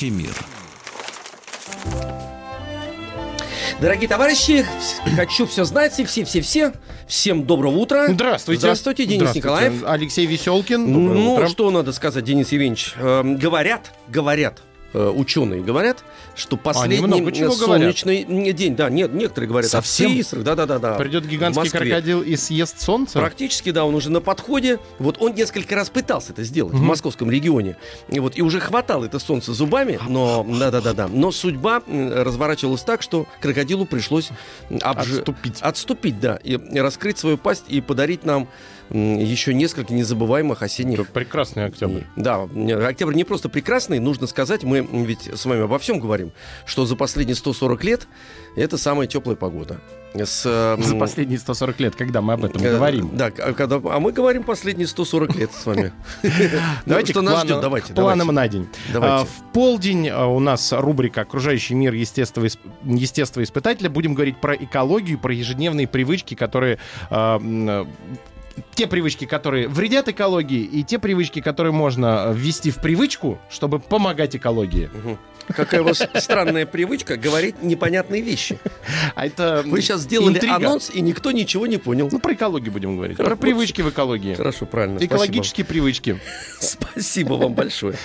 Окружающий мир. Дорогие товарищи, хочу все знать, и все-все-все. Всем доброго утра. Здравствуйте. Здравствуйте, Денис Здравствуйте. Николаев. Алексей Веселкин. Доброе Ну, утро. что надо сказать, Денис Евгеньевич? Эм, говорят, говорят, э, ученые говорят, что последний э, солнечный день, да, нет, некоторые говорят, Совсем? о цифрах, да, да, да, да. Придет в гигантский крокодил и съест солнце? Практически, да, он уже на подходе. Вот он несколько раз пытался это сделать в Мгм. московском регионе. И вот и уже хватал это солнце зубами, но да, да, да, да. Но судьба разворачивалась так, что крокодилу пришлось обж- Отступить. отступить, да, и раскрыть свою пасть и подарить нам еще несколько незабываемых осенних Это прекрасный октябрь. да, октябрь не просто прекрасный, нужно сказать, мы ведь с вами обо всем говорим, что за последние 140 лет это самая теплая погода. С, За последние 140 лет, когда мы об этом э, говорим. Да, а, когда, а мы говорим последние 140 лет с вами. Давайте Что нас ждет? Давайте, давайте. на день. А, В полдень а, у нас рубрика «Окружающий мир естествоисп- естествоиспытателя». Будем говорить про экологию, про ежедневные привычки, которые... э, те привычки, которые вредят экологии, и те привычки, которые можно ввести в привычку, чтобы помогать экологии. Какая у вас странная привычка говорить непонятные вещи. А это Вы сейчас сделали интрига. анонс, и никто ничего не понял. Ну, про экологию будем говорить. Хорошо. Про привычки в экологии. Хорошо, правильно. спасибо. Экологические привычки. Спасибо вам большое.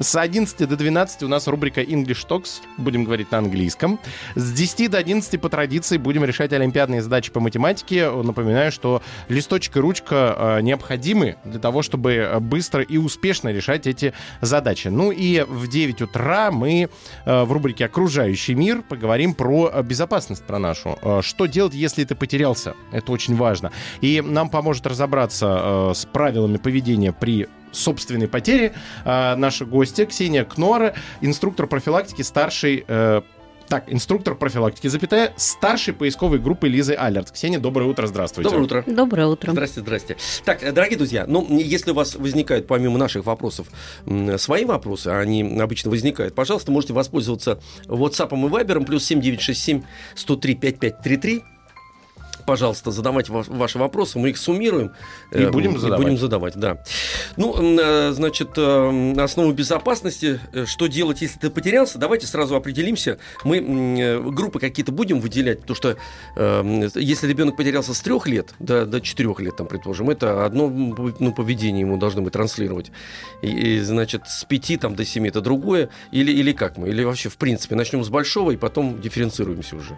С 11 до 12 у нас рубрика English Talks. Будем говорить на английском. С 10 до 11 по традиции будем решать олимпиадные задачи по математике. Напоминаю, что листочек и ручка э, необходимы для того, чтобы э, быстро и успешно решать эти задачи. Ну и в 9 утра мы э, в рубрике «Окружающий мир» поговорим про безопасность, про нашу. Что делать, если ты потерялся? Это очень важно. И нам поможет разобраться с правилами поведения при собственной потери э, наша гостья Ксения Кнора, инструктор профилактики старшей... э, так, инструктор профилактики, запятая, старшей поисковой группы Лизы Алерт. Ксения, доброе утро, здравствуйте. Доброе утро. Доброе утро. Здрасте, здрасте. Так, э, дорогие друзья, ну, если у вас возникают помимо наших вопросов свои вопросы, а они обычно возникают, пожалуйста, можете воспользоваться WhatsApp и Viber, плюс 7967 103 5533. Пожалуйста, задавайте ва- ваши вопросы, мы их суммируем. И э, будем задавать. будем задавать, да. Ну, э, значит, э, основу безопасности, э, что делать, если ты потерялся, давайте сразу определимся. Мы группы какие-то будем выделять, потому что э, если ребенок потерялся с трех лет до, до четырех лет, там, предположим, это одно ну, поведение ему должны мы транслировать. И, и, значит, с пяти там, до семи это другое. Или, или как мы? Или вообще, в принципе, начнем с большого и потом дифференцируемся уже.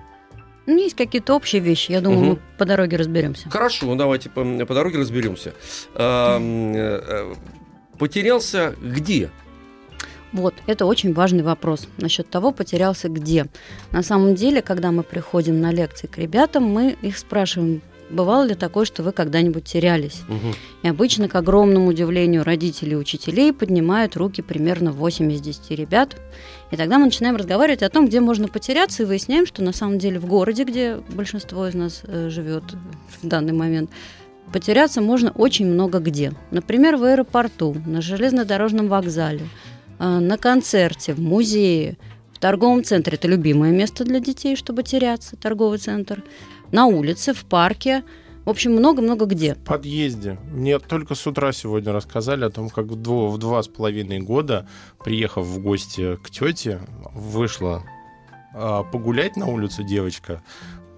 Ну, есть какие-то общие вещи. Я думаю, Мгм. мы по дороге разберемся. Хорошо, ну, давайте по, по дороге разберемся. Э, э, Потерялся где? Вот, это очень важный вопрос насчет того, потерялся где. На самом деле, когда мы приходим на лекции к ребятам, мы их спрашиваем, бывало ли такое, что вы когда-нибудь терялись? И обычно, к огромному удивлению родителей и учителей, поднимают руки примерно 8 из 10 ребят. И тогда мы начинаем разговаривать о том, где можно потеряться, и выясняем, что на самом деле в городе, где большинство из нас э, живет в данный момент, потеряться можно очень много где. Например, в аэропорту, на железнодорожном вокзале, э, на концерте, в музее, в торговом центре. Это любимое место для детей, чтобы теряться, торговый центр. На улице, в парке. В общем, много-много где. В подъезде. Мне только с утра сегодня рассказали о том, как в, два с половиной года, приехав в гости к тете, вышла а, погулять на улицу девочка,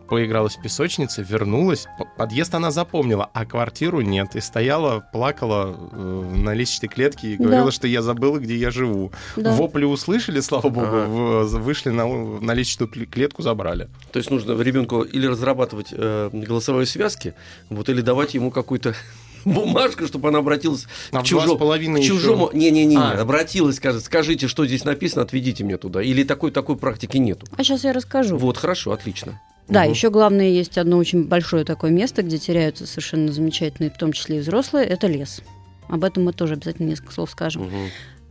поигралась в песочнице, вернулась. Подъезд она запомнила, а квартиру нет. И стояла, плакала э, на лестничной клетке и Да. говорила, что я забыла, где я живу. Да. Вопли услышали, слава богу, Ага. в- вышли на, на лестничную кле- клетку, забрали. То есть нужно ребенку или разрабатывать э, голосовые связки, вот, или давать ему какую-то бумажку, чтобы она обратилась А к чужому. половиной К чужому. Не-не-не, А. обратилась, скажет, скажите, что здесь написано, отведите меня туда. Или такой такой практики нету. А сейчас я расскажу. Вот, хорошо, отлично. Да, Мгм. еще главное, есть одно очень большое такое место, где теряются совершенно замечательные, в том числе и взрослые, это лес. Об этом мы тоже обязательно несколько слов скажем.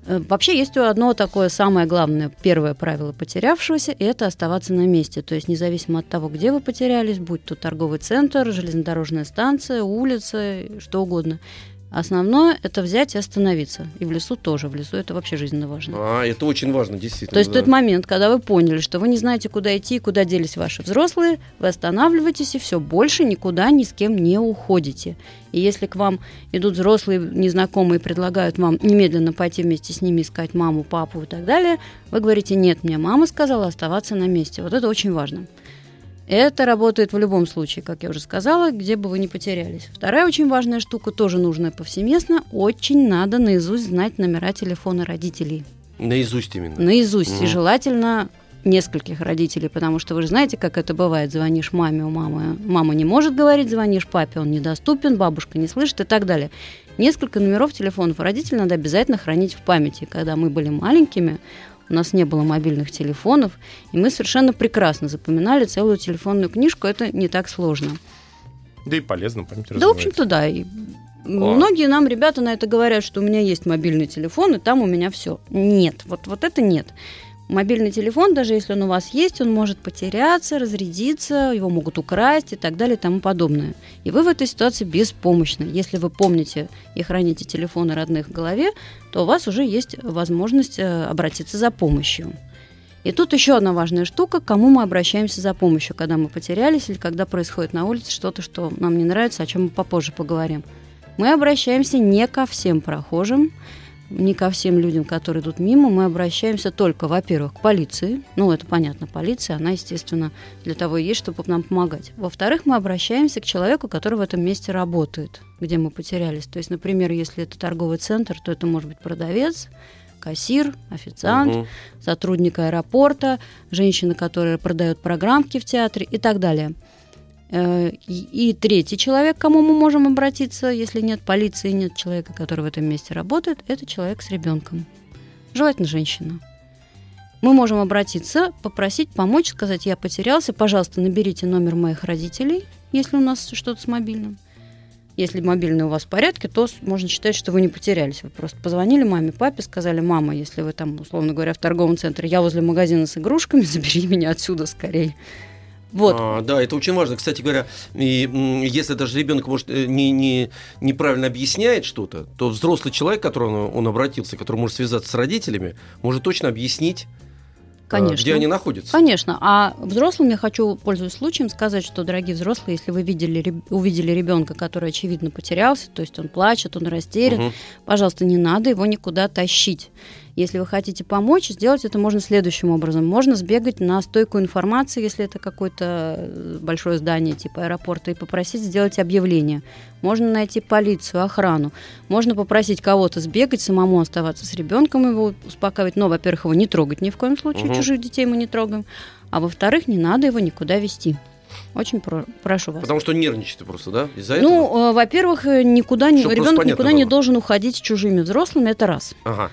Э, Вообще есть одно такое самое главное, первое правило потерявшегося, и это оставаться на месте. То есть независимо от того, где вы потерялись, будь то торговый центр, железнодорожная станция, улица, что угодно. Основное – это взять и остановиться. И в лесу тоже. В лесу это вообще жизненно важно. А, это очень важно, действительно. То есть да. тот момент, когда вы поняли, что вы не знаете, куда идти, куда делись ваши взрослые, вы останавливаетесь и все, больше никуда ни с кем не уходите. И если к вам идут взрослые незнакомые и предлагают вам немедленно пойти вместе с ними искать маму, папу и так далее, вы говорите, нет, мне мама сказала оставаться на месте. Вот это очень важно. Это работает в любом случае, как я уже сказала, где бы вы ни потерялись. Вторая очень важная штука, тоже нужная повсеместно, очень надо наизусть знать номера телефона родителей. Наизусть именно. Наизусть. Мгм. И желательно нескольких родителей, потому что вы же знаете, как это бывает. Звонишь маме, у мамы мама не может говорить, звонишь папе, он недоступен, бабушка не слышит и так далее. Несколько номеров телефонов родителей надо обязательно хранить в памяти. Когда мы были маленькими, у нас не было мобильных телефонов, и мы совершенно прекрасно запоминали целую телефонную книжку. Это не так сложно. Да и полезно, память Да, в общем-то, да. И многие нам ребята на это говорят, что у меня есть мобильный телефон, и там у меня все. Нет, вот, вот это нет. Мобильный телефон, даже если он у вас есть, он может потеряться, разрядиться, его могут украсть и так далее и тому подобное. И вы в этой ситуации беспомощны. Если вы помните и храните телефоны родных в голове, то у вас уже есть возможность э, обратиться за помощью. И тут еще одна важная штука, к кому мы обращаемся за помощью, когда мы потерялись или когда происходит на улице что-то, что нам не нравится, о чем мы попозже поговорим. Мы обращаемся не ко всем прохожим, не ко всем людям, которые идут мимо, мы обращаемся только, во-первых, к полиции. Ну, это понятно, полиция, она, естественно, для того и есть, чтобы нам помогать. Во-вторых, мы обращаемся к человеку, который в этом месте работает, где мы потерялись. То есть, например, если это торговый центр, то это может быть продавец, кассир, официант, Мгм. сотрудник аэропорта, женщина, которая продает программки в театре и так далее. Э, И, третий человек, к кому мы можем обратиться, если нет полиции, нет человека, который в этом месте работает, это человек с ребенком. Желательно женщина. Мы можем обратиться, попросить помочь, сказать, я потерялся, пожалуйста, наберите номер моих родителей, если у нас что-то с мобильным. Если мобильный у вас в порядке, то можно считать, что вы не потерялись. Вы просто позвонили маме, папе, сказали, мама, если вы там, условно говоря, в торговом центре, я возле магазина с игрушками, забери меня отсюда скорее. Вот. А, да, это очень важно. Кстати говоря, и, если даже ребенок может э, не, не, неправильно объясняет что-то, то взрослый человек, к которому он обратился, который может связаться с родителями, может точно объяснить, а, Конечно. где они находятся. Конечно. А взрослым я хочу, пользуясь случаем, сказать, что, дорогие взрослые, если вы видели, увидели ребенка, который, очевидно, потерялся, то есть он плачет, он растерян, Мгм. пожалуйста, не надо его никуда тащить. Если вы хотите помочь, сделать это можно следующим образом. Можно сбегать на стойку информации, если это какое-то э, большое здание типа аэропорта, и попросить сделать объявление. Можно найти полицию, охрану. Можно попросить кого-то сбегать, самому оставаться с ребенком, его успокаивать. Но, во-первых, его не трогать ни в коем случае, Мгм. чужих детей мы не трогаем. А во-вторых, не надо его никуда вести. Очень про- прошу вас. Потому что нервничает просто, да? Из-за этого? Ну, э, во-первых, э, никуда не, ребенок никуда не было. должен уходить с чужими взрослыми, это раз. Ага.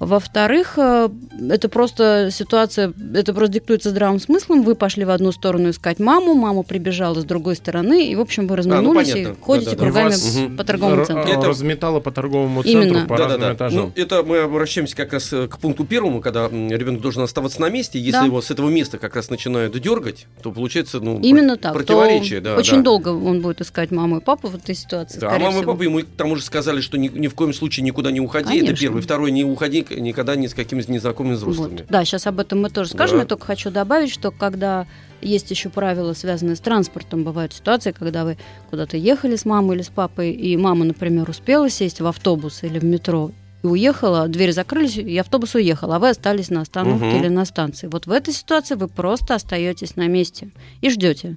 Во-вторых, э, это просто ситуация, это просто диктуется здравым смыслом. Вы пошли в одну сторону искать маму, мама прибежала с другой стороны, и, в общем, вы разминулись и А, понятно. ходите Да-да-да. кругами Вас по торговому центру. Это- разметало по торговому Именно. центру, по разным Да-да-да. этажам. Ну, это мы обращаемся как раз э, к пункту первому, когда ребенок должен оставаться на месте. Если Да. его с этого места как раз начинают дергать, то получается, ну, Именно так. противоречие. То да, очень да. долго он будет искать маму и папу в этой ситуации. Да, а мама и всего. папа ему к тому же сказали, что ни, ни в коем случае никуда не уходи. Конечно. Это первый. Второй, не уходи никогда ни с какими незнакомыми взрослыми. Вот. Да, сейчас об этом мы тоже скажем. Да. Я только хочу добавить, что когда есть еще правила, связанные с транспортом, бывают ситуации, когда вы куда-то ехали с мамой или с папой, и мама, например, успела сесть в автобус или в метро и уехала, двери закрылись, и автобус уехал, а вы остались на остановке Мгм. или на станции. Вот в этой ситуации вы просто остаетесь на месте и ждете.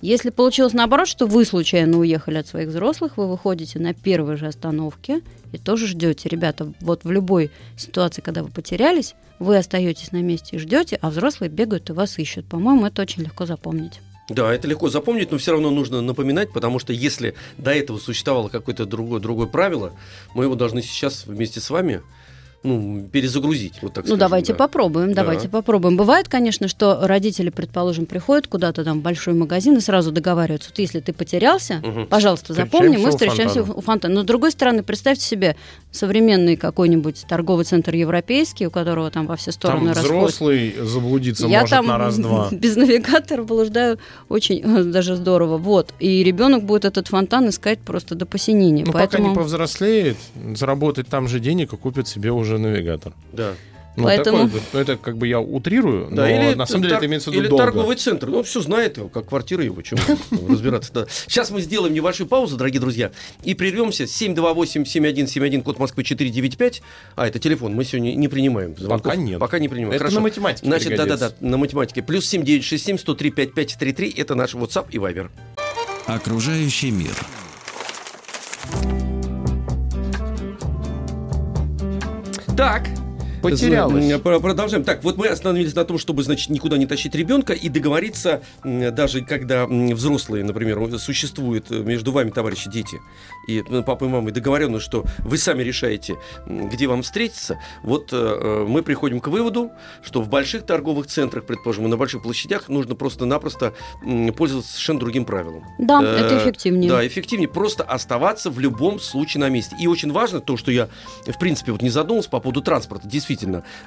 Если получилось наоборот, что вы случайно уехали от своих взрослых, вы выходите на первой же остановке и тоже ждете. Ребята, вот в любой ситуации, когда вы потерялись, вы остаетесь на месте и ждете, а взрослые бегают и вас ищут. По-моему, это очень легко запомнить. Да, это легко запомнить, но все равно нужно напоминать, потому что если до этого существовало какое-то другое, другое правило, мы его должны сейчас вместе с вами ну, перезагрузить. Вот так Ну, скажем, давайте да. попробуем, Да. давайте попробуем. Бывает, конечно, что родители, предположим, приходят куда-то там в большой магазин и сразу договариваются, вот если ты потерялся, Мгм. пожалуйста, запомни, мы Встречаемся у фонтана. у фонтана. Но с другой стороны, представьте себе современный какой-нибудь торговый центр европейский, у которого там во все стороны Там расходят. взрослый заблудиться Я может там на раз-два. без навигатора блуждаю очень э, даже здорово. Вот. И ребенок будет этот фонтан искать просто до посинения. Ну, пока Поэтому... не повзрослеет, заработает там же денег и купит себе уже навигатор. Да. Ну, Поэтому- такое, ну, это как бы я утрирую, но Да, или на самом деле это имеется в виду Или долго. торговый центр. Ну, все знает его, как квартира его. Чем разбираться да. Сейчас мы сделаем небольшую паузу, дорогие друзья, и прервемся. 728-7171, код Москвы 495. А, это телефон. Мы сегодня не принимаем звонков. Пока нет. Пока не принимаем. Это Хорошо. на математике Значит, да-да-да, на математике. Плюс 7967 103 5533. Это наш WhatsApp и Viber. Окружающий мир. Так. Потерялась. Продолжаем. Так, вот мы остановились на том, чтобы, значит, никуда не тащить ребенка и договориться, даже когда взрослые, например, существуют э, между вами, товарищи, дети, и ну, папа и мама, договорено, что вы сами решаете, где вам встретиться. Вот э, э, мы приходим к выводу, что в больших торговых центрах, предположим, и на больших площадях нужно просто-напросто пользоваться совершенно другим правилом. Да, Э, это эффективнее. Да, эффективнее просто оставаться в любом случае на месте. И очень важно то, что я, в принципе, вот не задумался по поводу транспорта. Действительно,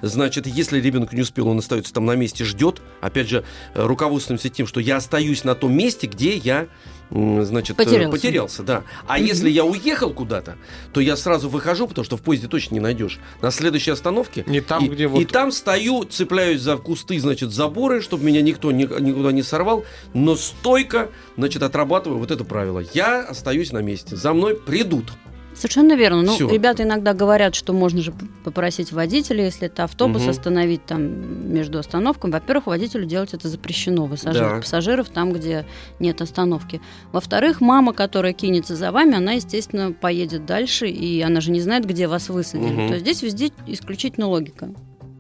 значит, если ребенок не успел, он остается там на месте, ждет. Опять же, э, руководствуемся тем, что я остаюсь на том месте, где я значит, э, Потерялся. потерялся, да. А если я уехал куда-то, то я сразу выхожу, потому что в поезде точно не найдешь. На следующей остановке Не там, и, где и вот... там стою, цепляюсь за кусты, значит, заборы, чтобы меня никто ни- никуда не сорвал, но стойко, значит, отрабатываю вот это правило. Я остаюсь на месте, за мной придут. Совершенно верно. Ну, Всё. ребята иногда говорят, что можно же попросить водителя, если это автобус, Мгм. остановить там между остановками. Во-первых, водителю делать это запрещено, высаживать Да. пассажиров там, где нет остановки. Во-вторых, мама, которая кинется за вами, она, естественно, поедет дальше, и она же не знает, где вас высадили. Мгм. То есть здесь везде исключительно логика.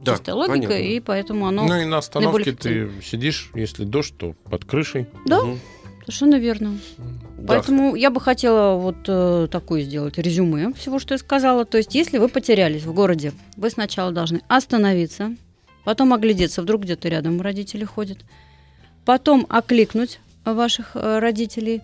Да, Чистая логика, понятно. и поэтому оно... Ну и на остановке ты сидишь, если дождь, то под крышей. Да, Мгм. совершенно верно. Да. Поэтому я бы хотела вот э, такое сделать резюме всего, что я сказала. То есть, если вы потерялись в городе, вы сначала должны остановиться, потом оглядеться, вдруг где-то рядом родители ходят, потом окликнуть ваших э, родителей.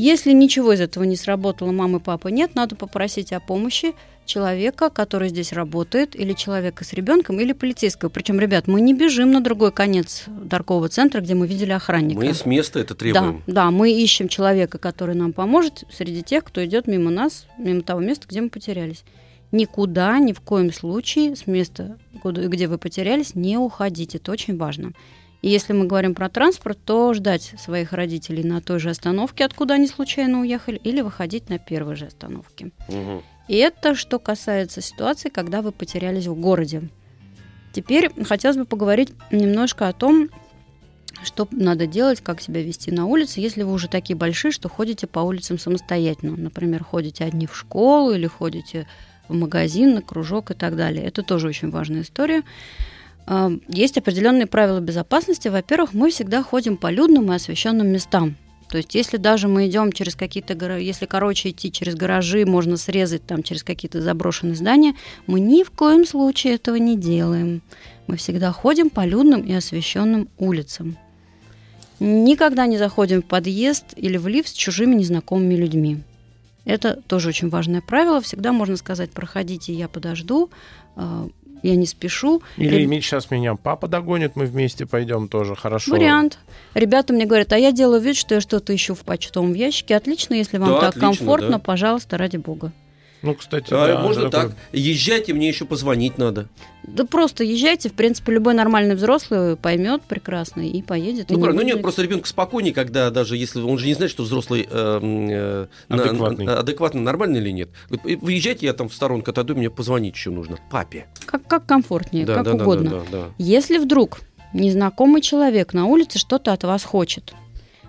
Если ничего из этого не сработало, мамы, папы нет, надо попросить о помощи человека, который здесь работает, или человека с ребенком, или полицейского. Причем, ребят, мы не бежим на другой конец торгового центра, где мы видели охранника. Мы с места это требуем. Да, да, мы ищем человека, который нам поможет среди тех, кто идет мимо нас, мимо того места, где мы потерялись. Никуда, ни в коем случае с места, где вы потерялись, не уходите. Это очень важно. И если мы говорим про транспорт, то ждать своих родителей на той же остановке, откуда они случайно уехали, или выходить на первой же остановке. Мгм. И это что касается ситуации, когда вы потерялись в городе. Теперь хотелось бы поговорить немножко о том, что надо делать, как себя вести на улице, если вы уже такие большие, что ходите по улицам самостоятельно. Например, ходите одни в школу или ходите в магазин, на кружок и так далее. Это тоже очень важная история. А, Есть определенные правила безопасности. Во-первых, мы всегда ходим по людным и освещенным местам. То есть, если даже мы идем через какие-то, если короче идти через гаражи, можно срезать там через какие-то заброшенные здания, мы ни в коем случае этого не делаем. Мы всегда ходим по людным и освещенным улицам. Никогда не заходим в подъезд или в лифт с чужими незнакомыми людьми. Это тоже очень важное правило. Всегда можно сказать, проходите, я подожду, э, я не спешу. Или Реб- сейчас меня папа догонит, мы вместе пойдем тоже, хорошо. Вариант. Ребята мне говорят, а я делаю вид, что я что-то ищу в почтовом ящике. Отлично, если вам Да, так отлично, комфортно, да. пожалуйста, ради бога. Ну, кстати, А, да, можно так. такое- Езжайте, мне еще позвонить надо. Да просто езжайте, в принципе, любой нормальный взрослый поймет прекрасно и поедет. и Ну, не правильно. Ну, нет, просто ребенку спокойнее, когда даже если он же не знает, что взрослый э, м, э, на- Адекватный. на- адекватно, нормальный или нет. Говорит, Выезжайте, я там в сторонку отойду, мне позвонить еще нужно. Папе. Как, как комфортнее, Да, как да, да, угодно. да, да, да. Если вдруг незнакомый человек на улице что-то от вас хочет,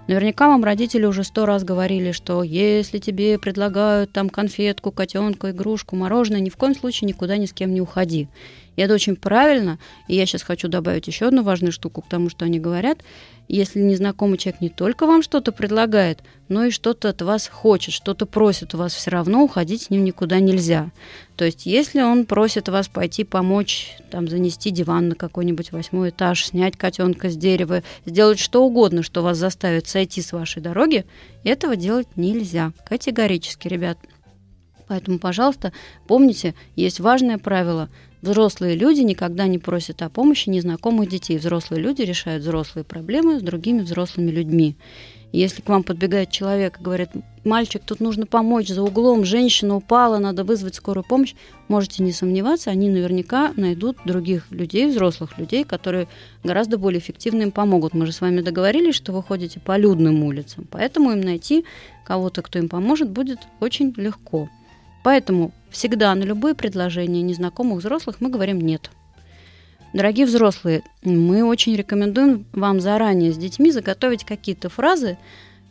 наверняка вам родители уже сто раз говорили, что если тебе предлагают там конфетку, котенка, игрушку, мороженое, ни в коем случае никуда ни с кем не уходи. И это очень правильно. И я сейчас хочу добавить еще одну важную штуку к тому, что они говорят. если незнакомый человек не только вам что-то предлагает, но и что-то от вас хочет, что-то просит у вас, все равно уходить с ним никуда нельзя. То есть, если он просит вас пойти помочь, там, занести диван на какой-нибудь восьмой этаж, снять котенка с дерева, сделать что угодно, что вас заставит сойти с вашей дороги, этого делать нельзя. Категорически, ребят. Поэтому, пожалуйста, помните, есть важное правило. Взрослые люди никогда не просят о помощи незнакомых детей. Взрослые люди решают взрослые проблемы с другими взрослыми людьми. Если к вам подбегает человек и говорит, мальчик, тут нужно помочь за углом, женщина упала, надо вызвать скорую помощь, можете не сомневаться, они наверняка найдут других людей, взрослых людей, которые гораздо более эффективно им помогут. Мы же с вами договорились, что вы ходите по людным улицам, поэтому им найти кого-то, кто им поможет, будет очень легко. Поэтому всегда на любые предложения незнакомых взрослых мы говорим «нет». Дорогие взрослые, мы очень рекомендуем вам заранее с детьми заготовить какие-то фразы,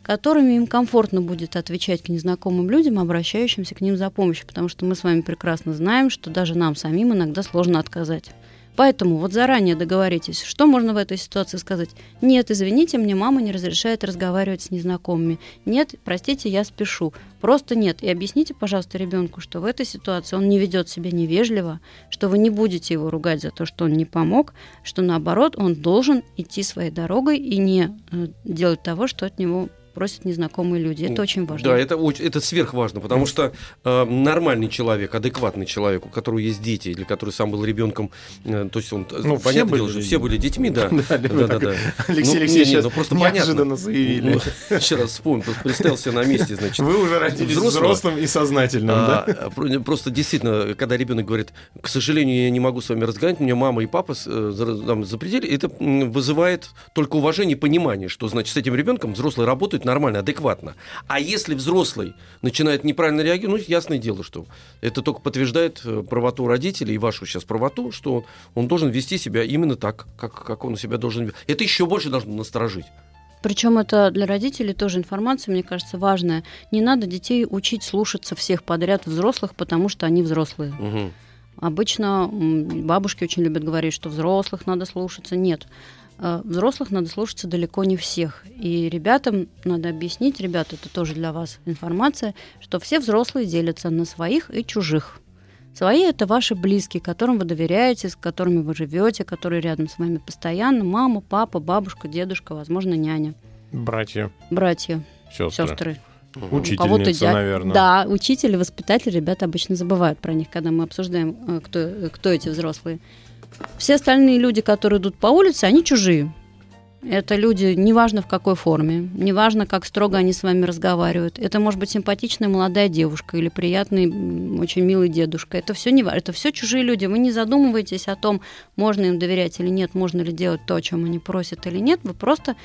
которыми им комфортно будет отвечать к незнакомым людям, обращающимся к ним за помощью, потому что мы с вами прекрасно знаем, что даже нам самим иногда сложно отказать. Поэтому вот заранее договоритесь, что можно в этой ситуации сказать. Нет, извините, мне мама не разрешает разговаривать с незнакомыми. Нет, простите, я спешу. Просто нет. И объясните, пожалуйста, ребенку, что в этой ситуации он не ведет себя невежливо, что вы не будете его ругать за то, что он не помог, что наоборот, он должен идти своей дорогой и не э, делать того, что от него просят незнакомые люди. Это очень важно. Да, это, очень, это сверхважно, потому что э, нормальный человек, адекватный человек, у которого есть дети, или который сам был ребенком, э, то есть он, ну, понятное все дело, были, что все были детьми, да. Да, да, да, да. Алексей Ну, Алексеевич не, не, сейчас ну, просто неожиданно понятно. заявили. Ну, Еще раз вспомнил, просто представил себя на месте, значит. Вы уже родились Взрослого. взрослым и сознательным, да? А, про- Просто действительно, когда ребенок говорит, к сожалению, я не могу с вами разговаривать, мне мама и папа э, за- запретили, это вызывает только уважение и понимание, что значит с этим ребенком взрослый работает нормально, адекватно. А если взрослый начинает неправильно реагировать, ну, ясное дело, что это только подтверждает э, правоту родителей и вашу сейчас правоту, что он должен вести себя именно так, как, как он себя должен вести. Это еще больше должно насторожить. Причем это для родителей тоже информация, мне кажется, важная. Не надо детей учить слушаться всех подряд взрослых, потому что они взрослые. Мгм. Обычно бабушки очень любят говорить, что взрослых надо слушаться. Нет. Э, Взрослых надо слушаться далеко не всех. И ребятам надо объяснить, ребята, это тоже для вас информация, что все взрослые делятся на своих и чужих. Свои это ваши близкие, которым вы доверяете, с которыми вы живете, которые рядом с вами постоянно. Мама, папа, бабушка, дедушка, возможно, няня, Братья, братья, сестры, сестры. Учительница, дя- наверное. Да, учитель и воспитатель, ребята обычно забывают про них, когда мы обсуждаем, э, кто, э, кто эти взрослые. Все остальные люди, которые идут по улице, они чужие. Это люди, неважно в какой форме, неважно, как строго они с вами разговаривают. Это может быть симпатичная молодая девушка или приятный, очень милый дедушка. Это все не. Это все чужие люди. Вы не задумываетесь о том, можно им доверять или нет, можно ли делать то, о чем они просят или нет. Вы просто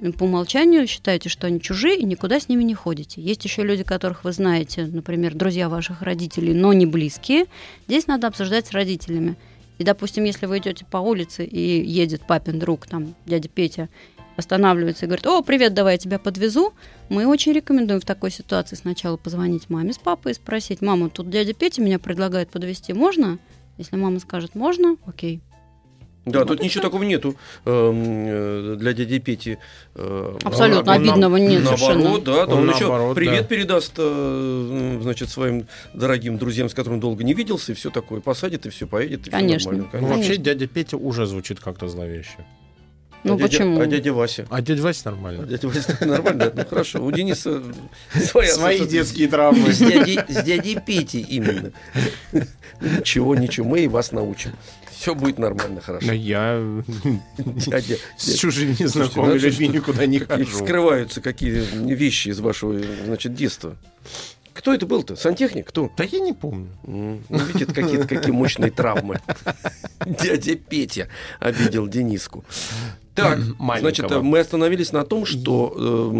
э, по умолчанию считаете, что они чужие и никуда с ними не ходите. Есть еще люди, которых вы знаете, например, друзья ваших родителей, но не близкие. Здесь надо обсуждать с родителями. И, допустим, если вы идете по улице и едет папин друг, там, дядя Петя, останавливается и говорит, о, привет, давай я тебя подвезу, мы очень рекомендуем в такой ситуации сначала позвонить маме с папой и спросить, мама, тут дядя Петя меня предлагает подвезти, можно? Если мама скажет, можно, окей. Да, Вот тут ничего такого нету эм, э, для дяди Пети. э, Абсолютно он нам- обидного нет Наоборот, совершенно. да, да, Он он, еще наоборот, привет да. передаст, э, значит, своим дорогим друзьям, с которыми долго не виделся, и все такое, посадит, и все поедет, и Конечно. нормально. Ну, конечно. вообще, дядя Петя уже звучит как-то зловеще. Ну а дядя- почему? а дядя Вася? А дядя Вася А нормально. дядя Вася нормально, ну хорошо. У Дениса своя Свои детские травмы. С дядей, с дядей Петей именно. Ничего, ничего, мы и вас научим. Все будет нормально, Но хорошо. я Дядя, с чужими незнакомыми людьми никуда не хожу. вскрываются какие вещи из вашего, значит, детства. Кто это был-то? Сантехник? Кто? Да я не помню. Ну, видите, какие-то какие мощные травмы. Дядя Петя обидел Дениску. Так, Маленького. значит, э, мы остановились на том, что э,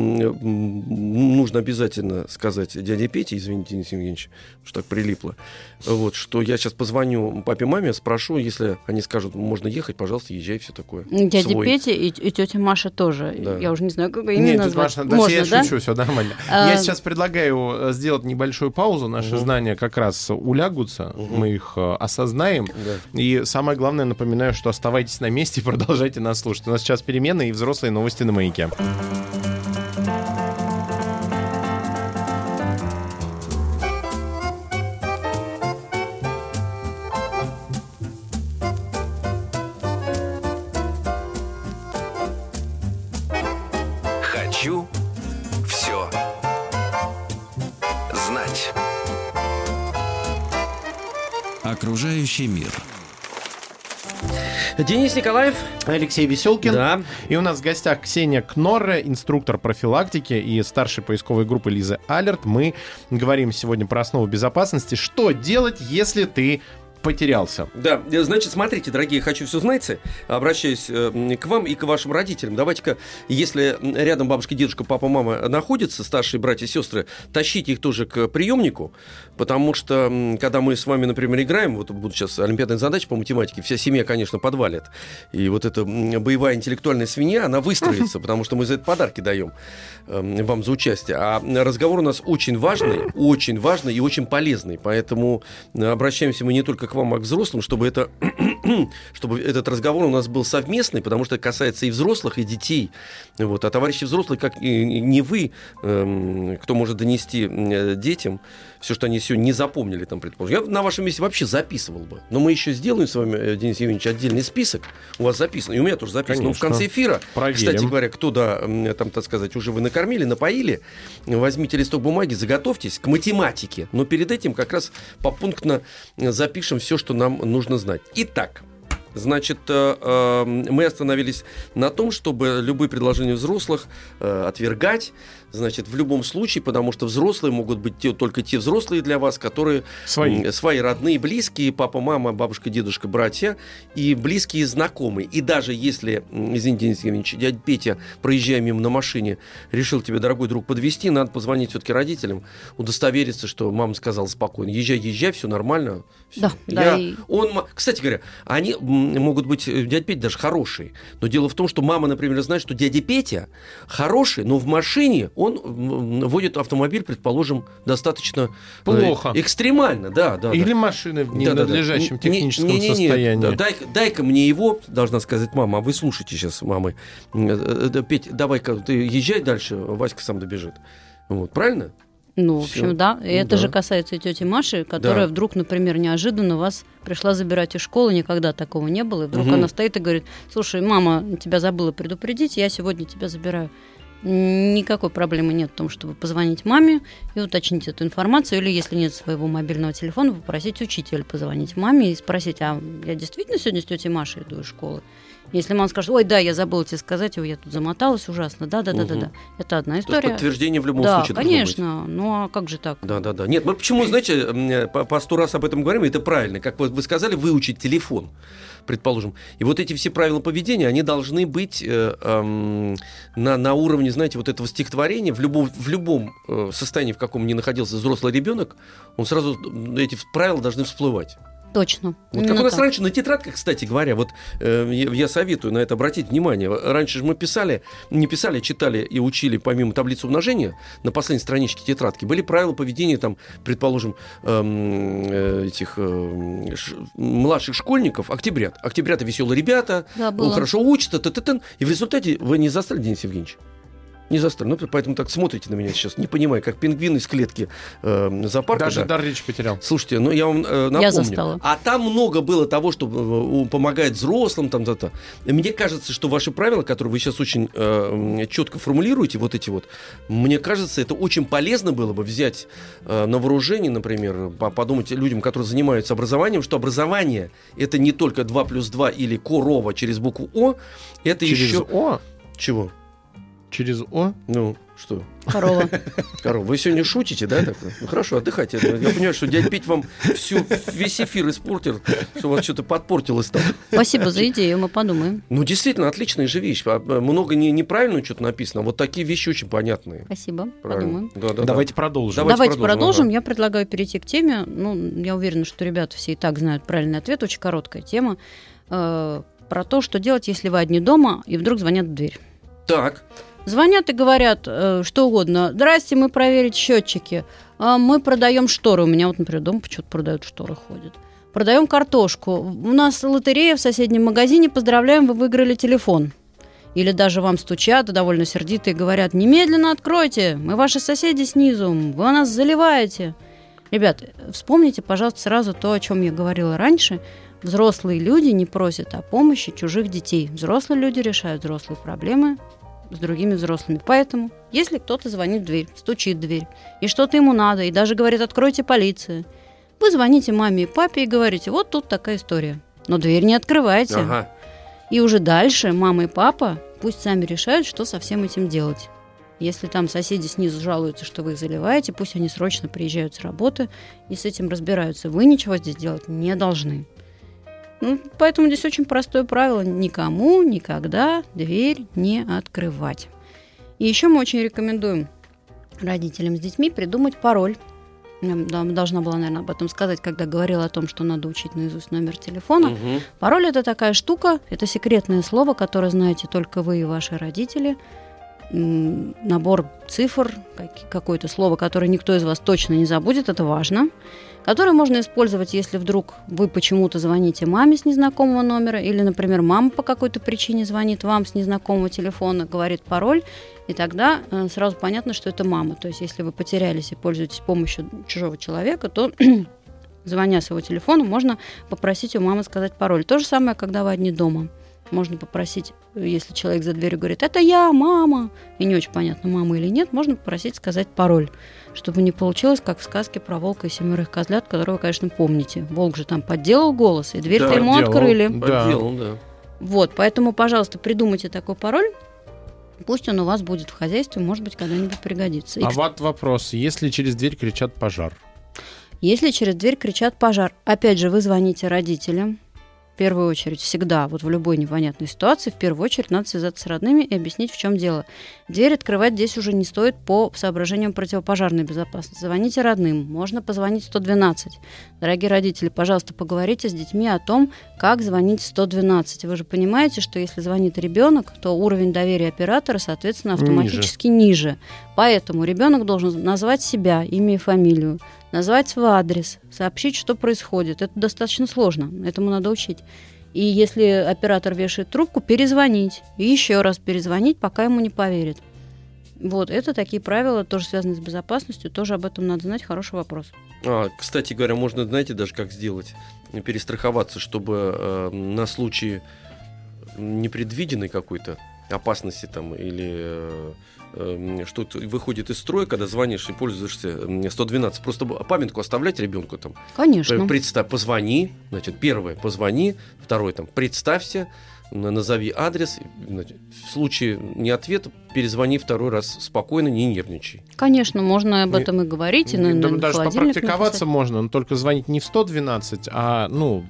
нужно обязательно сказать дяде Пете, извините, Денис Евгеньевич, что так прилипло, вот, что я сейчас позвоню папе-маме, спрошу, если они скажут, можно ехать, пожалуйста, езжай, все такое. Дядя Свой. Петя и, и тетя Маша тоже. Да. Я уже не знаю, как имя Нет, назвать. Маша, да, Можно, я да? шучу, все нормально. А, Я сейчас предлагаю э, сделать небольшую паузу. Наши Мгм. знания как раз улягутся, Мгм. мы их э, осознаем. Да. И самое главное, напоминаю, что оставайтесь на месте и продолжайте нас слушать. У нас сейчас перемены и взрослые новости на маяке. Хочу все знать. Окружающий мир. Денис Николаев. Алексей Веселкин. Да. И у нас в гостях Ксения Кнорре, инструктор профилактики и старшей поисковой группы Лизы Алерт. Мы говорим сегодня про основу безопасности. Что делать, если ты потерялся? Да, э, значит, смотрите, дорогие «Хочу все знайцы», обращаюсь э, к вам и к вашим родителям. Давайте-ка, если рядом бабушка, дедушка, папа, мама находятся, старшие братья и сестры, тащите их тоже к приемнику, потому что, когда мы с вами, например, играем, вот будут сейчас олимпиадные задачи по математике, вся семья, конечно, подвалит. И вот эта боевая интеллектуальная свинья, она выстроится, потому что мы за это подарки даем э, вам за участие. А разговор у нас очень важный, очень важный и очень полезный, поэтому э, обращаемся мы не только к вам, а к взрослым, чтобы это чтобы этот разговор у нас был совместный, потому что это касается и взрослых, и детей. Вот. А товарищи взрослые, как и не вы, эм, кто может донести э, детям все, что они сегодня не запомнили, там, предположим. Я на вашем месте вообще записывал бы. Но мы еще сделаем с вами, э, Денис Евгеньевич, отдельный список. У вас записано, и у меня тоже записано. Но в Конечно. конце эфира, Проверим. кстати говоря, кто, да, там, так сказать, уже вы накормили, напоили, возьмите листок бумаги, заготовьтесь к математике. Но перед этим как раз попунктно запишем все, что нам нужно знать. Итак, Значит, э, э, мы остановились на том, чтобы любые предложения взрослых э, отвергать, значит, в любом случае, потому что взрослые могут быть те- только те взрослые для вас, которые Свои. свои родные, близкие, папа, мама, бабушка, дедушка, братья и близкие знакомые. И даже если, извините, Денис Евгеньевич, дядя Петя, проезжая мимо на машине, решил тебе, дорогой друг, подвести, надо позвонить все-таки родителям, удостовериться, что мама сказала спокойно, езжай, езжай, все нормально. всё. Да, да, Я- и- он, кстати говоря, они могут быть, э, дядя Петя даже хорошие, но дело в том, что мама, например, знает, что дядя Петя хороший, но в машине он м, водит автомобиль, предположим, достаточно э, Плохо. экстремально, да, да. да. Или машины в ненадлежащем Не- техническом не-не-не, состоянии. да, дай- дай-ка мне его, должна сказать мама, а вы слушайте сейчас мамы. Э, э, да, Петь, давай-ка ты езжай дальше, Васька сам добежит. Вот, правильно? Ну, в Всё. общем, да. И Ну это да. же касается и тети Маши, которая Да. вдруг, например, неожиданно вас пришла забирать из школы, никогда такого не было. И вдруг Мгм. она стоит и говорит, слушай, мама тебя забыла предупредить, я сегодня тебя забираю. Никакой проблемы нет в том, чтобы позвонить маме и уточнить эту информацию, или если нет своего мобильного телефона, попросить учителя позвонить маме и спросить, а я действительно сегодня с тетей Машей иду из школы? Если мама скажет, ой, да, я забыла тебе сказать, ой, я тут замоталась ужасно, да-да-да-да-да. Мгм. Это одна То есть история. подтверждение в любом да, случае должно быть. конечно. Ну а как же так? Да, да, да. Нет, мы почему, знаете, по, сто раз об этом говорим, и это правильно. Как вы сказали, выучить телефон, предположим. И вот эти все правила поведения, они должны быть э, эм, на, на уровне, знаете, вот этого стихотворения. В любом, в любом э, состоянии, в каком ни находился взрослый ребенок, он сразу, эти правила должны всплывать. Точно. Вот как у нас так. раньше на тетрадках, кстати говоря, вот э, я, советую на это обратить внимание. Раньше же мы писали, не писали, а читали и учили помимо таблицы умножения на последней страничке тетрадки были правила поведения там, предположим, эм, э, этих э, ш- младших школьников. Октябрят, октябрята веселые ребята, Да, он было. хорошо учится, т -т -т и в результате вы не застали Денис Евгеньевич. Не застали. Ну, поэтому так смотрите на меня сейчас, не понимаю, как пингвин из клетки э, зоопарка. Даже да. дар речи потерял. Слушайте, ну я вам э, напомню. застала. А там много было того, что э, помогает взрослым, там, то, то. Мне кажется, что ваши правила, которые вы сейчас очень э, четко формулируете, вот эти вот, мне кажется, это очень полезно было бы взять э, на вооружение, например, по- подумать людям, которые занимаются образованием, что образование это не только 2 плюс 2 или корова через букву О, это Через еще... О? Чего? Через О? Ну, что? Корова. Корова, вы сегодня шутите, да? Так? Ну хорошо, отдыхайте. Я понимаю, что дядя Петь вам всю, весь эфир испортил, что у вас что-то подпортилось там. Спасибо за идею, мы подумаем. Ну, действительно, отличная же вещь. А, а, Много не, неправильно что-то написано, а вот такие вещи очень понятные. Спасибо, Правильно. подумаем. Да, да, да. Давайте продолжим. Давайте Давайте, продолжим, продолжим. ага. Я предлагаю перейти к теме. Ну, я уверена, что ребята все и так знают правильный ответ. Очень короткая тема. Э, про то, что делать, если вы одни дома, и вдруг звонят в дверь. Так, Звонят и говорят э, что угодно. Здрасте, мы проверить счетчики. А, мы продаем шторы. У меня вот, например, дома почему-то продают шторы, ходят. Продаем картошку. У нас лотерея в соседнем магазине. Поздравляем, вы выиграли телефон. Или даже вам стучат довольно сердито и говорят, немедленно откройте, мы ваши соседи снизу, вы нас заливаете. Ребят, вспомните, пожалуйста, сразу то, о чем я говорила раньше. Взрослые люди не просят о помощи чужих детей. Взрослые люди решают взрослые проблемы с другими взрослыми. Поэтому, если кто-то звонит в дверь, стучит в дверь, и что-то ему надо, и даже говорит, откройте полицию, вы звоните маме и папе и говорите, вот тут такая история. Но дверь не открывайте. Ага. И уже дальше мама и папа пусть сами решают, что со всем этим делать. Если там соседи снизу жалуются, что вы их заливаете, пусть они срочно приезжают с работы и с этим разбираются. Вы ничего здесь делать не должны. Ну, поэтому здесь очень простое правило. Никому никогда дверь не открывать. И еще мы очень рекомендуем родителям с детьми придумать пароль. Я должна была, наверное, об этом сказать, когда говорила о том, что надо учить наизусть номер телефона. Мгм. Пароль это такая штука, это секретное слово, которое знаете только вы и ваши родители. Набор цифр, какое-то слово, которое никто из вас точно не забудет, это важно. Которое можно использовать, если вдруг вы почему-то звоните маме с незнакомого номера, или, например, мама по какой-то причине звонит вам с незнакомого телефона, говорит пароль, и тогда э, сразу понятно, что это мама. То есть, если вы потерялись и пользуетесь помощью чужого человека, то звоня с его телефона, можно попросить у мамы сказать пароль. То же самое, когда вы одни дома. Можно попросить, если человек за дверью говорит, это я, мама, и не очень понятно, мама или нет, можно попросить сказать пароль, чтобы не получилось, как в сказке про волка и семерых козлят, которую вы, конечно, помните. Волк же там подделал голос, и дверь-то Да, ему подделал. открыли. Да. Подделал, да. Вот, поэтому, пожалуйста, придумайте такой пароль, пусть он у вас будет в хозяйстве, может быть, когда-нибудь пригодится. И, А вот вопрос. Если через дверь кричат пожар? Если через дверь кричат пожар, опять же, вы звоните родителям. В первую очередь, всегда, вот в любой непонятной ситуации, в первую очередь надо связаться с родными и объяснить, в чем дело. Дверь открывать здесь уже не стоит по соображениям противопожарной безопасности. Звоните родным, можно позвонить 112. Дорогие родители, пожалуйста, поговорите с детьми о том, как звонить 112. Вы же понимаете, что если звонит ребенок, то уровень доверия оператора, соответственно, автоматически ниже. Поэтому ребенок должен назвать себя, имя и фамилию, назвать свой адрес, сообщить, что происходит. Это достаточно сложно, этому надо учить. И если оператор вешает трубку, перезвонить. И еще раз перезвонить, пока ему не поверит. Вот, это такие правила, тоже связанные с безопасностью, тоже об этом надо знать, хороший вопрос. А, кстати говоря, можно, знаете, даже как сделать, перестраховаться, чтобы э, на случай непредвиденной какой-то опасности там или э, что-то выходит из строя, когда звонишь и пользуешься м, 112, просто памятку оставлять ребенку там. Конечно. Представь, позвони, значит, первое, позвони, второе, там, представься, на- назови адрес, в случае не ответа, перезвони второй раз спокойно, не нервничай. Конечно, можно об этом и говорить, и Да, на даже попрактиковаться написать. можно, но только звонить не в 112, а, ну,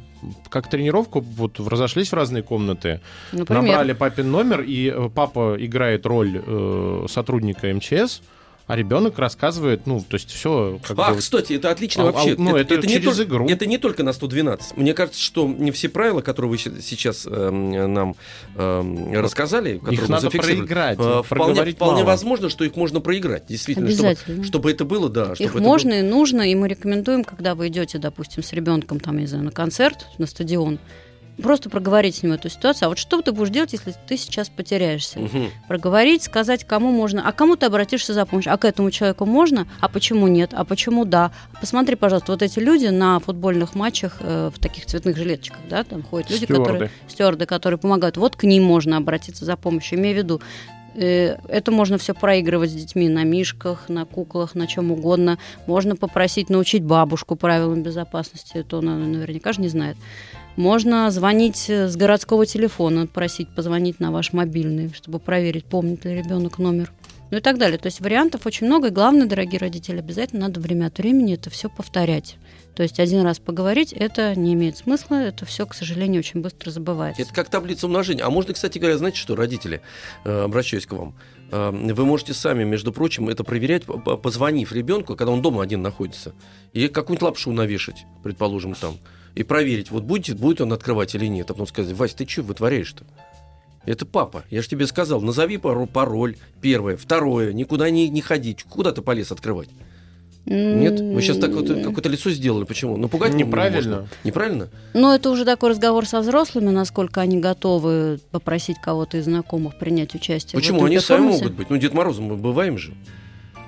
как тренировку, вот разошлись в разные комнаты, Например. набрали папин номер, и э, папа играет роль э, сотрудника МЧС, а ребенок рассказывает, ну, то есть все как а, бы... кстати, это отлично А, вообще. а, ну, это не через только, игру. Это не только на 112. Мне кажется, что не все правила, которые вы сейчас эм, нам эм, рассказали, которые Их надо проиграть, э, вполне, вполне мало. возможно, что их можно проиграть. Действительно, чтобы, Обязательно. чтобы это было, да. Чтобы Их это можно и нужно, и мы рекомендуем, когда вы идете, допустим, с ребенком, там, не знаю, на концерт, на стадион, просто проговорить с ним эту ситуацию. А вот что ты будешь делать, если ты сейчас потеряешься? Мгм. Проговорить, сказать, кому можно, а кому ты обратишься за помощью, а к этому человеку можно, а почему нет, а почему да. Посмотри, пожалуйста, вот эти люди на футбольных матчах э, в таких цветных жилеточках, да, там ходят люди, Стюарды. которые стюарды, которые помогают. Вот к ним можно обратиться за помощью. Имею в виду, это можно все проигрывать с детьми на мишках, на куклах, на чем угодно. Можно попросить научить бабушку правилам безопасности, это она наверняка же не знает. Можно звонить э, с городского телефона, просить позвонить на ваш мобильный, чтобы проверить, помнит ли ребенок номер. Ну и так далее. То есть вариантов очень много. И главное, дорогие родители, обязательно надо время от времени это все повторять. То есть один раз поговорить, это не имеет смысла, это все, к сожалению, очень быстро забывается. Это как таблица умножения. А можно, кстати говоря, знаете что, родители, э, обращаюсь к вам, э, вы можете сами, между прочим, это проверять, позвонив ребенку, когда он дома один находится, и какую-нибудь лапшу навешать, предположим, там, и проверить, вот будет, будет он открывать или нет. А потом сказать, Вась, ты что вытворяешь-то? Это папа. Я же тебе сказал, назови пароль первое, второе, никуда не, не ходить. Куда ты полез открывать? Нет? Вы сейчас так вот М, какое-то лицо сделали. Почему? Напугать Неправильно. можно. Неправильно? Ну, это уже такой разговор со взрослыми, насколько они готовы попросить кого-то из знакомых принять участие. в Почему? Они сами могут быть. Ну, Дед Морозом мы бываем же.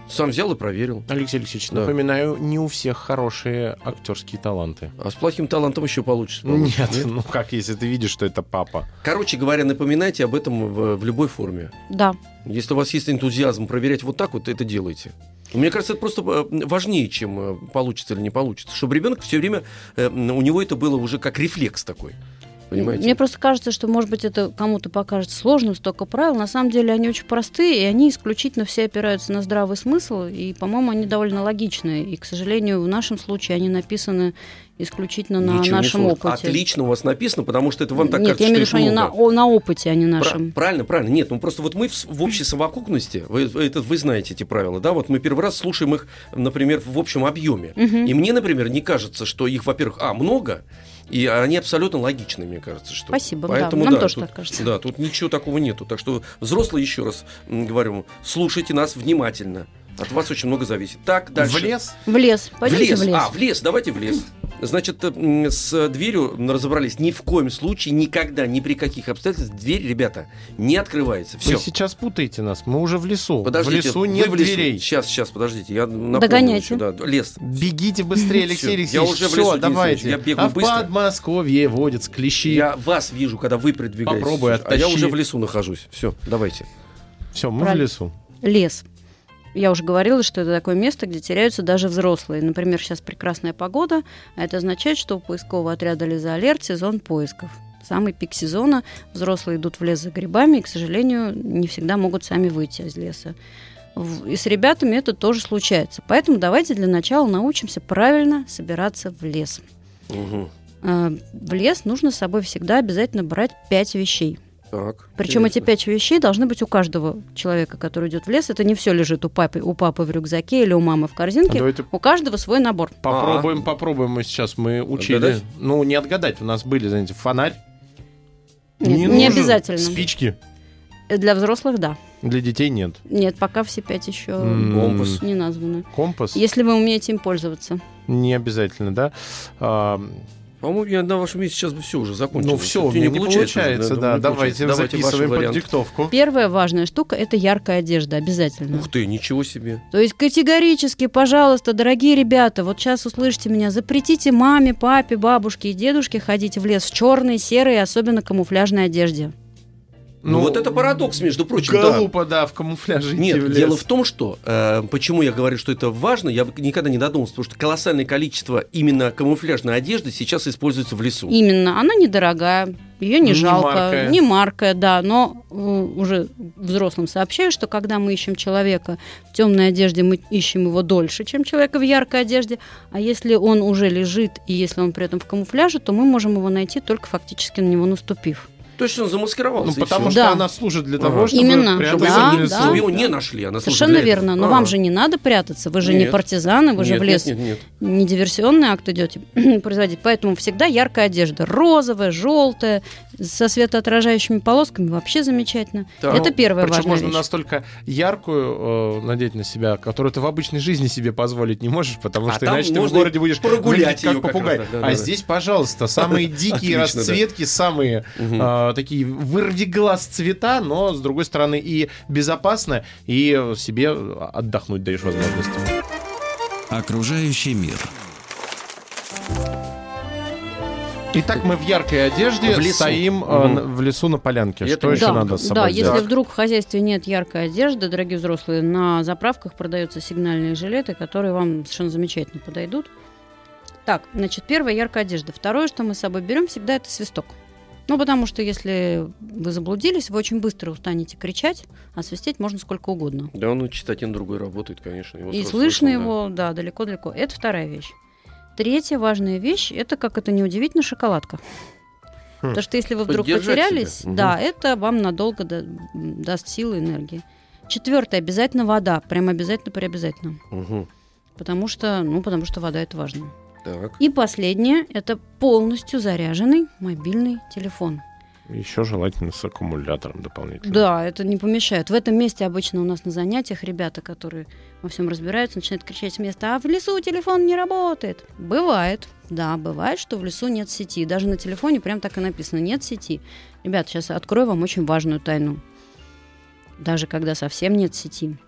Сам взял и проверил. Алексей Алексеевич, Да. напоминаю, не у всех хорошие актерские таланты. А с плохим талантом еще получится. по-моему. Нет, ну как, если ты видишь, что это папа. Короче говоря, напоминайте об этом в, в любой форме. Да. Если у вас есть энтузиазм проверять вот так вот, это делайте. Мне кажется, это просто э, важнее, чем э, получится или не получится. Чтобы ребенок все время, э, у него это было уже как рефлекс такой. Понимаете? Мне просто кажется, что, может быть, это кому-то покажется сложным, столько правил. На самом деле они очень простые, и они исключительно все опираются на здравый смысл, и, по-моему, они довольно логичные. И, к сожалению, в нашем случае они написаны исключительно на Ничего нашем опыте. Отлично у вас написано, потому что это вам так Нет, кажется, я имею в виду, что они на, о- на опыте, а не нашем. Правильно, правильно. Нет, ну просто вот мы в, в общей совокупности, вы, это, вы знаете эти правила, да, вот мы первый раз слушаем их, например, в общем объеме. Мгм. И мне, например, не кажется, что их, во-первых, а, много, и они абсолютно логичны, мне кажется. Что... Спасибо, да, Поэтому, нам да, тоже тут- так кажется. Да, тут ничего такого нету. Так что взрослые, еще раз говорю, слушайте нас внимательно. От вас очень много зависит. Так, дальше. В лес? В лес. В Пойдемте лес. в лес. А, в лес, давайте в лес. Значит, э, с дверью разобрались. Ни в коем случае, никогда, ни при каких обстоятельствах дверь, ребята, не открывается. Все. Вы сейчас путаете нас. Мы уже в лесу. Подождите, в лесу вы нет в лесу. дверей. Сейчас, сейчас, подождите. Я напомню Догоняйте. еще, да, лес. Бегите быстрее, Алексей Алексеевич. я уже в лесу, Денис давайте. Я бегаю а в быстро. Подмосковье водятся клещи. Я вас вижу, когда вы продвигаетесь. Попробуй А я оттащи. уже в лесу нахожусь. Все, давайте. Все, мы Правильно. в лесу. Лес. Я уже говорила, что это такое место, где теряются даже взрослые. Например, сейчас прекрасная погода, а это означает, что у поискового отряда «Лиза Алерт» сезон поисков. Самый пик сезона. Взрослые идут в лес за грибами и, к сожалению, не всегда могут сами выйти из леса. И с ребятами это тоже случается. Поэтому давайте для начала научимся правильно собираться в лес. Э, В лес нужно с собой всегда обязательно брать пять вещей. Так. Причем эти пять вещей должны быть у каждого человека, который идет в лес. Это не все лежит у папы, у папы в рюкзаке или у мамы в А корзинке. давайте У каждого свой набор. попробуем, попробуем мы сейчас. Мы учили. Отгадать? Ну, не отгадать. У нас были, знаете, фонарь. Нет, не, нужен. обязательно. Спички. Для взрослых, да. Для детей нет. Нет, пока все пять еще Компас. не названы. Компас. Если вы умеете им пользоваться. Не обязательно, да? А, По-моему, я на вашем месте сейчас бы все уже закончил. ну все, у меня не получается, да. Давайте записываем под диктовку. Первая важная штука – это яркая одежда, обязательно. Ух ты, ничего себе. То есть категорически, пожалуйста, дорогие ребята, вот сейчас услышите меня, запретите маме, папе, бабушке и дедушке ходить в лес в черной, серой и особенно камуфляжной одежде. Ну, вот это парадокс, между прочим. да. Глупо, да, в камуфляже идти Нет, в лес. дело в том, что э, почему я говорю, что это важно, я бы никогда не додумался, потому что колоссальное количество именно камуфляжной одежды сейчас используется в лесу. Именно, она недорогая, ее не, Не жалко, маркая. не маркая, да, но э, уже взрослым сообщаю, что когда мы ищем человека в темной одежде, мы ищем его дольше, чем человека в яркой одежде, а если он уже лежит и если он при этом в камуфляже, то мы можем его найти только фактически на него наступив. То есть он замаскировался. Ну, потому что Да. она служит для того, чтобы Именно, прятаться Чтобы, Да, чтобы его не нашли. Она Совершенно верно, но А. вам же не надо прятаться, вы же не партизаны, вы же в лес Нет, нет, нет. не диверсионный акт идете производить, поэтому всегда яркая одежда, розовая, желтая, со светоотражающими полосками, вообще замечательно. Это первая Причем важная можно вещь. настолько яркую э, надеть на себя, которую ты в обычной жизни себе позволить не можешь, потому А что иначе ты в городе будешь прогулять как попугай. да, а да. здесь, пожалуйста, самые дикие расцветки, самые. Э, такие вырви глаз цвета, но с другой стороны и безопасно, и себе отдохнуть даешь возможность. Окружающий мир. Итак, мы в яркой одежде В лесу. стоим э, на- в лесу на полянке. Это Что еще да, надо с да, собой если взять? вдруг в хозяйстве нет яркой одежды, дорогие взрослые, на заправках продаются сигнальные жилеты, которые вам совершенно замечательно подойдут. Так, значит, первая яркая одежда. Второе, что мы с собой берем, всегда это свисток. Ну, потому что если вы заблудились, вы очень быстро устанете кричать, а свистеть можно сколько угодно. Да, он читать один другой работает, конечно. его И слышно его, да, далеко-далеко. Это вторая вещь. Третья важная вещь, это, как это неудивительно, шоколадка. Хм. Потому что если вы вдруг Поддержать потерялись, себя. Да, это вам надолго да- даст силы и энергии. Четвертое, обязательно вода. Прям обязательно при обязательном. Мгм. Потому что, ну, потому что вода это важно. Так. И последнее, это полностью заряженный мобильный телефон. Еще желательно с аккумулятором дополнительно. Да, это не помешает. В этом месте обычно у нас на занятиях ребята, которые во всем разбираются, начинают кричать с места, а в лесу телефон не работает. Бывает, да, бывает, что в лесу нет сети. Даже на телефоне прям так и написано, нет сети. Ребят, сейчас открою вам очень важную тайну. Даже когда совсем нет сети,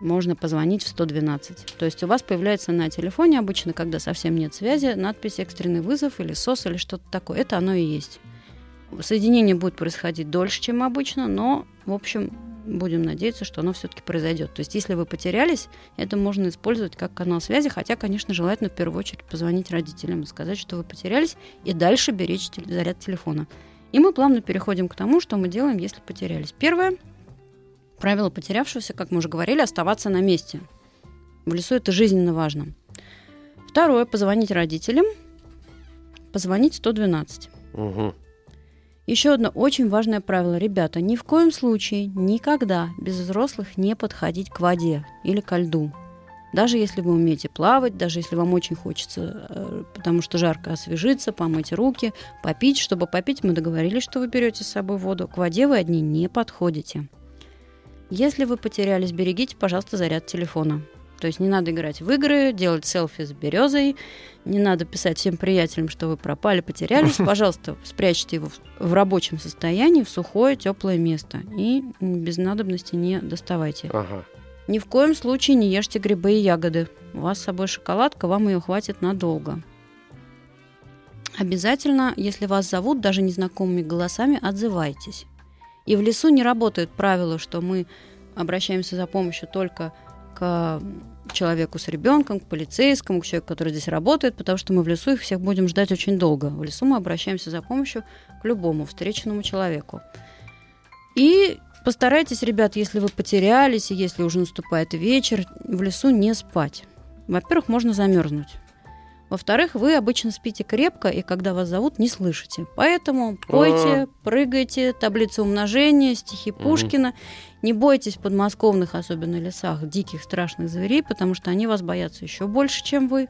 можно позвонить в 112. То есть у вас появляется на телефоне обычно, когда совсем нет связи, надпись «экстренный вызов» или «СОС» или что-то такое. Это оно и есть. Соединение будет происходить дольше, чем обычно, но, в общем, будем надеяться, что оно все-таки произойдет. То есть, если вы потерялись, это можно использовать как канал связи, хотя, конечно, желательно в первую очередь позвонить родителям и сказать, что вы потерялись, и дальше беречь заряд телефона. И мы плавно переходим к тому, что мы делаем, если потерялись. Первое правило потерявшегося, как мы уже говорили, оставаться на месте. В лесу это жизненно важно. Второе, позвонить родителям, позвонить 112. Угу. Еще одно очень важное правило. Ребята, ни в коем случае, никогда без взрослых не подходить к воде или ко льду. Даже если вы умеете плавать, даже если вам очень хочется, э, потому что жарко освежиться, помыть руки, попить. Чтобы попить, мы договорились, что вы берете с собой воду. К воде вы одни не подходите. Если вы потерялись, берегите, пожалуйста, заряд телефона. То есть не надо играть в игры, делать селфи с березой, не надо писать всем приятелям, что вы пропали, потерялись. Пожалуйста, спрячьте его в рабочем состоянии, в сухое, теплое место. И без надобности не доставайте. Ага. Ни в коем случае не ешьте грибы и ягоды. У вас с собой шоколадка, вам ее хватит надолго. Обязательно, если вас зовут даже незнакомыми голосами, отзывайтесь. И в лесу не работает правило, что мы обращаемся за помощью только к человеку с ребенком, к полицейскому, к человеку, который здесь работает, потому что мы в лесу их всех будем ждать очень долго. В лесу мы обращаемся за помощью к любому встреченному человеку. И постарайтесь, ребят, если вы потерялись, и если уже наступает вечер, в лесу не спать. Во-первых, можно замерзнуть. Во-вторых, вы обычно спите крепко, и когда вас зовут, не слышите. Поэтому пойте, А. прыгайте, таблица умножения, стихи. Пушкина. Не бойтесь подмосковных, особенно лесах, диких страшных зверей, потому что они вас боятся еще больше, чем вы.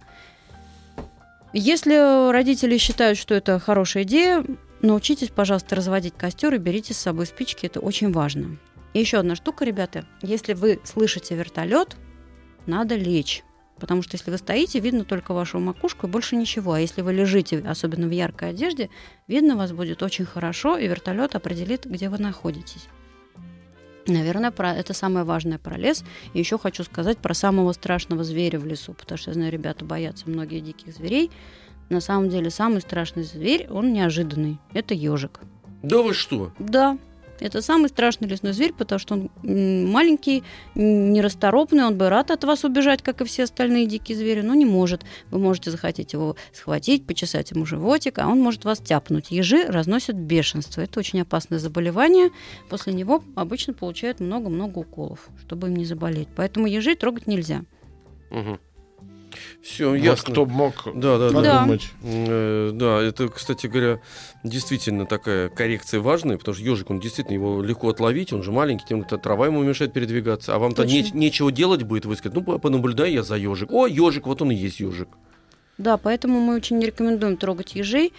Если родители считают, что это хорошая идея, научитесь, пожалуйста, разводить костер и берите с собой спички, это очень важно. И еще одна штука, ребята, если вы слышите вертолет, надо лечь. Потому что если вы стоите, видно только вашу макушку и больше ничего. А если вы лежите, особенно в яркой одежде, видно вас будет очень хорошо, и вертолет определит, где вы находитесь. Наверное, про это самое важное про лес. И еще хочу сказать про самого страшного зверя в лесу, потому что я знаю, ребята боятся многие диких зверей. На самом деле самый страшный зверь, он неожиданный. Это ежик. Да вы что? Да, это самый страшный лесной зверь, потому что он маленький, нерасторопный, он бы рад от вас убежать, как и все остальные дикие звери, но не может. Вы можете захотеть его схватить, почесать ему животик, а он может вас тяпнуть. Ежи разносят бешенство. Это очень опасное заболевание. После него обычно получают много-много уколов, чтобы им не заболеть. Поэтому ежей трогать нельзя. Все, Вот ясно. кто мог Да, да, да. Да. подумать. Э, Да, это, кстати говоря, действительно такая коррекция важная, потому что ежик, он действительно его легко отловить, он же маленький, тем то трава ему мешает передвигаться, а вам-то не- нечего делать будет, вы сказать, ну по- понаблюдай я за ежик. О, ежик, вот он и есть ежик. Да, поэтому мы очень не рекомендуем трогать ежей.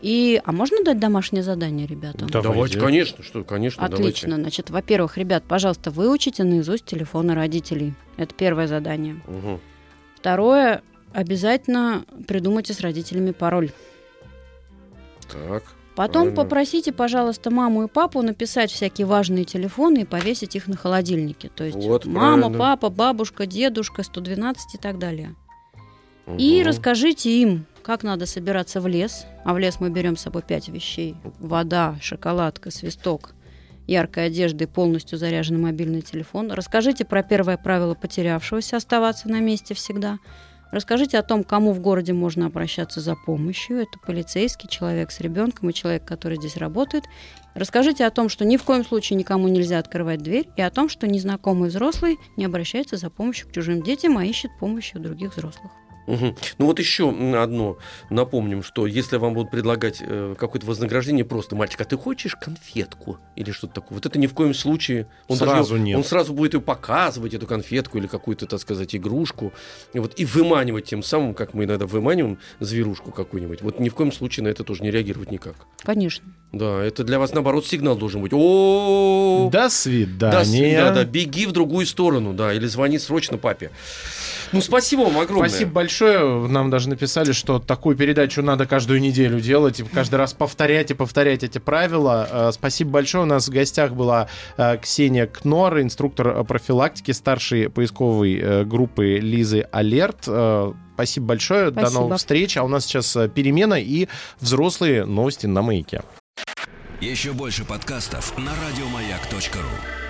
И, а можно дать домашнее задание ребятам? Да. Давайте. Давайте, конечно, что, конечно, Отлично. Значит, во-первых, ребят, пожалуйста, выучите наизусть телефоны родителей. Это первое задание. давайте. Второе, обязательно придумайте с родителями пароль. Так. Потом Правильно. попросите, пожалуйста, маму и папу написать всякие важные телефоны и повесить их на холодильнике. То есть Вот, мама, правильно. папа, бабушка, дедушка, 112 и так далее. И Мгм. расскажите им, как надо собираться в лес. А в лес мы берем с собой пять вещей. Вода, шоколадка, свисток, яркая одежда и полностью заряженный мобильный телефон. Расскажите про первое правило потерявшегося оставаться на месте всегда. Расскажите о том, кому в городе можно обращаться за помощью. Это полицейский, человек с ребенком и человек, который здесь работает. Расскажите о том, что ни в коем случае никому нельзя открывать дверь, и о том, что незнакомый взрослый не обращается за помощью к чужим детям, а ищет помощи у других взрослых. Угу. Ну вот еще одно напомним, что если вам будут предлагать э, какое-то вознаграждение, просто мальчик, а ты хочешь конфетку или что-то такое? Вот это ни в коем случае. Он Сразу даже, нет. Он сразу будет ее показывать, эту конфетку или какую-то, так сказать, игрушку, и, вот, и выманивать тем самым, как мы иногда выманиваем зверушку какую-нибудь. Вот ни в коем случае на это тоже не реагировать никак. Конечно. Да, это для вас, наоборот, сигнал должен быть. О, До да, свидания. да, да, беги в другую сторону, да, или звони срочно папе. Ну, спасибо вам огромное. Спасибо большое. Нам даже написали, что такую передачу надо каждую неделю делать, и каждый раз повторять и повторять эти правила. Э, Спасибо большое. У нас в гостях была э, Ксения Кнор, инструктор профилактики старшей поисковой э, группы Лизы Алерт. Спасибо большое. До Спасибо. новых встреч. А у нас сейчас перемена и взрослые новости на маяке. Еще больше подкастов на радиомаяк.ру.